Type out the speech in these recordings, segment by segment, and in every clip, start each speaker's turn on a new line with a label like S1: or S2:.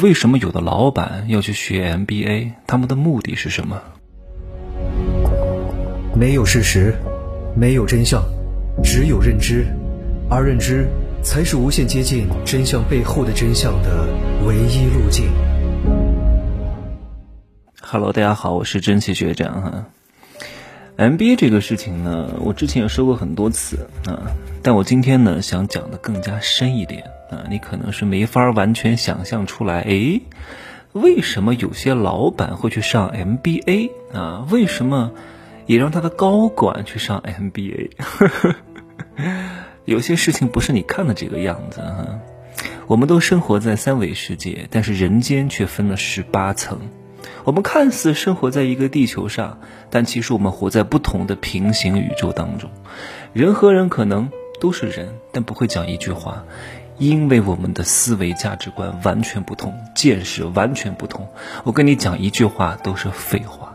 S1: 为什么有的老板要去学 MBA？他们的目的是什么？
S2: 没有事实，没有真相，只有认知，而认知才是无限接近真相背后的真相的唯一路径。
S1: Hello，大家好，我是真奇学长哈。MBA 这个事情呢，我之前也说过很多次啊，但我今天呢想讲的更加深一点啊，你可能是没法完全想象出来，诶，为什么有些老板会去上 MBA 啊？为什么也让他的高管去上 MBA？有些事情不是你看的这个样子哈。我们都生活在三维世界，但是人间却分了十八层。我们看似生活在一个地球上，但其实我们活在不同的平行宇宙当中。人和人可能都是人，但不会讲一句话，因为我们的思维价值观完全不同，见识完全不同。我跟你讲一句话都是废话。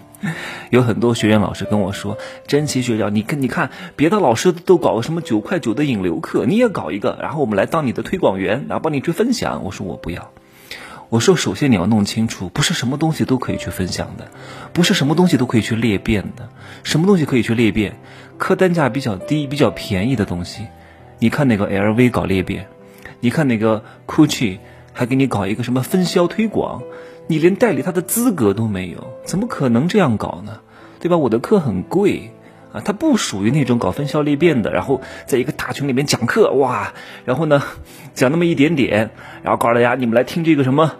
S1: 有很多学员老师跟我说：“珍奇学长，你看，你看，别的老师都搞个什么九块九的引流课，你也搞一个，然后我们来当你的推广员，然后帮你去分享。”我说我不要。我说，首先你要弄清楚，不是什么东西都可以去分享的，不是什么东西都可以去裂变的。什么东西可以去裂变？客单价比较低、比较便宜的东西。你看那个 LV 搞裂变，你看那个 GUCCI 还给你搞一个什么分销推广，你连代理他的资格都没有，怎么可能这样搞呢？对吧？我的课很贵啊，他不属于那种搞分销裂变的，然后在一个大群里面讲课，哇，然后呢讲那么一点点，然后告诉大家你们来听这个什么。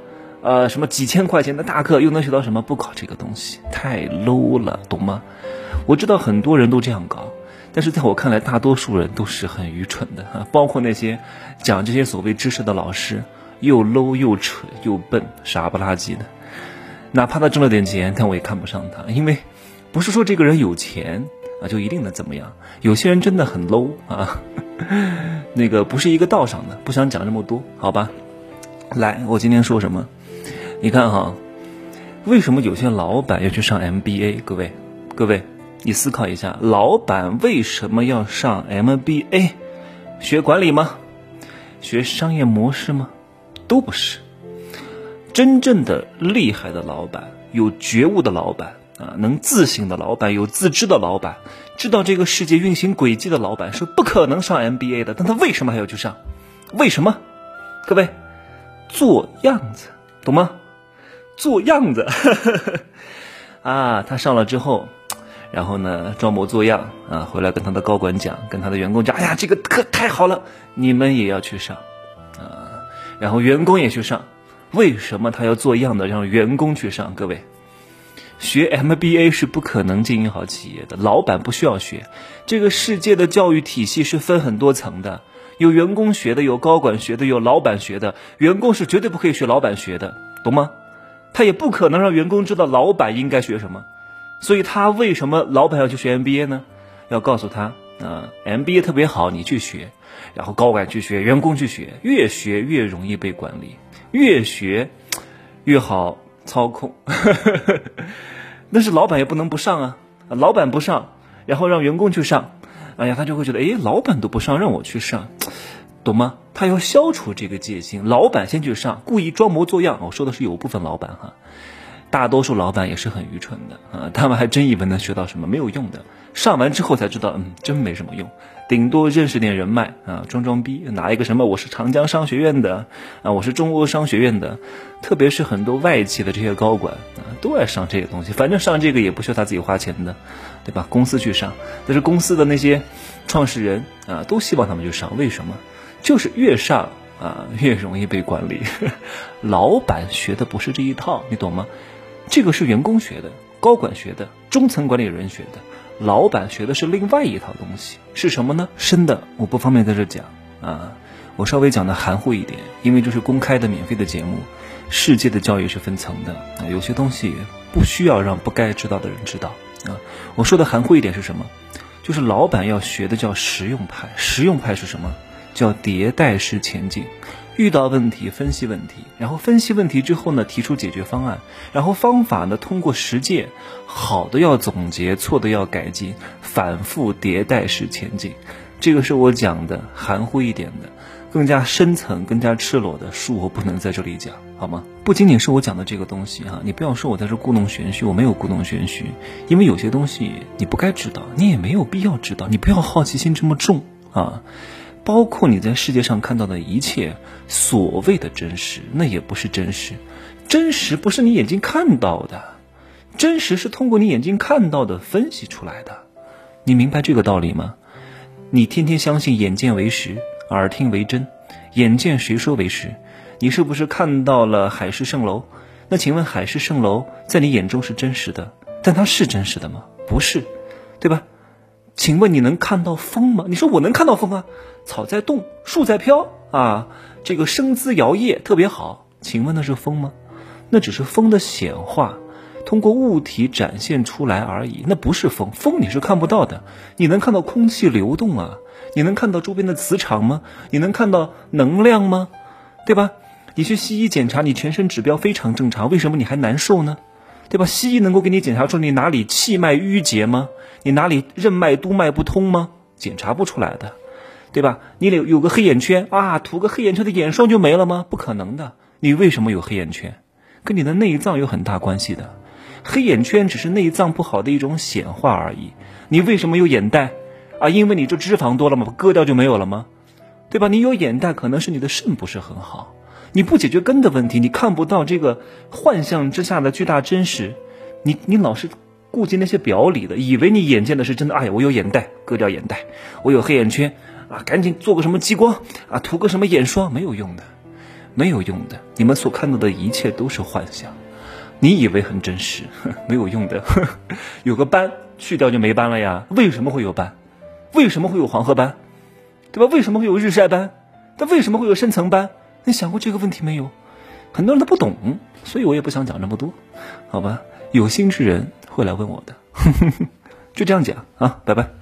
S1: 呃，什么几千块钱的大课又能学到什么？不搞这个东西太 low 了，懂吗？我知道很多人都这样搞，但是在我看来，大多数人都是很愚蠢的哈，包括那些讲这些所谓知识的老师，又 low 又蠢又笨，傻不拉几的。哪怕他挣了点钱，但我也看不上他，因为不是说这个人有钱啊就一定能怎么样。有些人真的很 low 啊，那个不是一个道上的。不想讲这么多，好吧？来，我今天说什么？你看哈，为什么有些老板要去上 MBA？各位，各位，你思考一下，老板为什么要上 MBA？学管理吗？学商业模式吗？都不是。真正的厉害的老板，有觉悟的老板啊，能自省的老板，有自知的老板，知道这个世界运行轨迹的老板，是不可能上 MBA 的。但他为什么还要去上？为什么？各位，做样子，懂吗？做样子，啊，他上了之后，然后呢装模作样啊，回来跟他的高管讲，跟他的员工讲，哎呀，这个课太好了，你们也要去上，啊，然后员工也去上，为什么他要做样的让员工去上？各位，学 MBA 是不可能经营好企业的，老板不需要学，这个世界的教育体系是分很多层的，有员工学的，有高管学的，有老板学的，员工是绝对不可以学老板学的，懂吗？他也不可能让员工知道老板应该学什么，所以他为什么老板要去学 MBA 呢？要告诉他啊，MBA 特别好，你去学，然后高管去学，员工去学，越学越容易被管理，越学越好操控。但是老板也不能不上啊，老板不上，然后让员工去上，哎呀，他就会觉得，哎，老板都不上，让我去上。懂吗？他要消除这个戒心，老板先去上，故意装模作样。我说的是有部分老板哈，大多数老板也是很愚蠢的啊，他们还真以为能学到什么，没有用的。上完之后才知道，嗯，真没什么用，顶多认识点人脉啊，装装逼，拿一个什么我是长江商学院的啊，我是中欧商学院的，特别是很多外企的这些高管，都爱上这些东西，反正上这个也不需要他自己花钱的，对吧？公司去上，但是公司的那些创始人啊，都希望他们去上，为什么？就是越上啊越容易被管理，老板学的不是这一套，你懂吗？这个是员工学的，高管学的，中层管理人学的，老板学的是另外一套东西，是什么呢？深的我不方便在这讲啊，我稍微讲的含糊一点，因为这是公开的免费的节目，世界的教育是分层的啊，有些东西不需要让不该知道的人知道啊。我说的含糊一点是什么？就是老板要学的叫实用派，实用派是什么？叫迭代式前进，遇到问题分析问题，然后分析问题之后呢，提出解决方案，然后方法呢通过实践，好的要总结，错的要改进，反复迭代式前进。这个是我讲的含糊一点的。更加深层、更加赤裸的书，我不能在这里讲，好吗？不仅仅是我讲的这个东西哈，你不要说我在这故弄玄虚，我没有故弄玄虚，因为有些东西你不该知道，你也没有必要知道，你不要好奇心这么重啊。包括你在世界上看到的一切所谓的真实，那也不是真实，真实不是你眼睛看到的，真实是通过你眼睛看到的分析出来的，你明白这个道理吗？你天天相信眼见为实。耳听为真，眼见谁说为实？你是不是看到了海市蜃楼？那请问海市蜃楼在你眼中是真实的，但它是真实的吗？不是，对吧？请问你能看到风吗？你说我能看到风啊，草在动，树在飘啊，这个生姿摇曳特别好。请问那是风吗？那只是风的显化，通过物体展现出来而已。那不是风，风你是看不到的，你能看到空气流动啊。你能看到周边的磁场吗？你能看到能量吗？对吧？你去西医检查，你全身指标非常正常，为什么你还难受呢？对吧？西医能够给你检查出你哪里气脉淤结吗？你哪里任脉督脉不通吗？检查不出来的，对吧？你有有个黑眼圈啊，涂个黑眼圈的眼霜就没了吗？不可能的。你为什么有黑眼圈？跟你的内脏有很大关系的。黑眼圈只是内脏不好的一种显化而已。你为什么有眼袋？啊，因为你这脂肪多了吗？割掉就没有了吗？对吧？你有眼袋，可能是你的肾不是很好。你不解决根的问题，你看不到这个幻象之下的巨大真实。你你老是顾及那些表里的，以为你眼见的是真的。哎呀，我有眼袋，割掉眼袋；我有黑眼圈，啊，赶紧做个什么激光，啊，涂个什么眼霜，没有用的，没有用的。你们所看到的一切都是幻象，你以为很真实，没有用的。有个斑，去掉就没斑了呀？为什么会有斑？为什么会有黄褐斑，对吧？为什么会有日晒斑？但为什么会有深层斑？你想过这个问题没有？很多人都不懂，所以我也不想讲那么多，好吧？有心之人会来问我的，就这样讲啊，拜拜。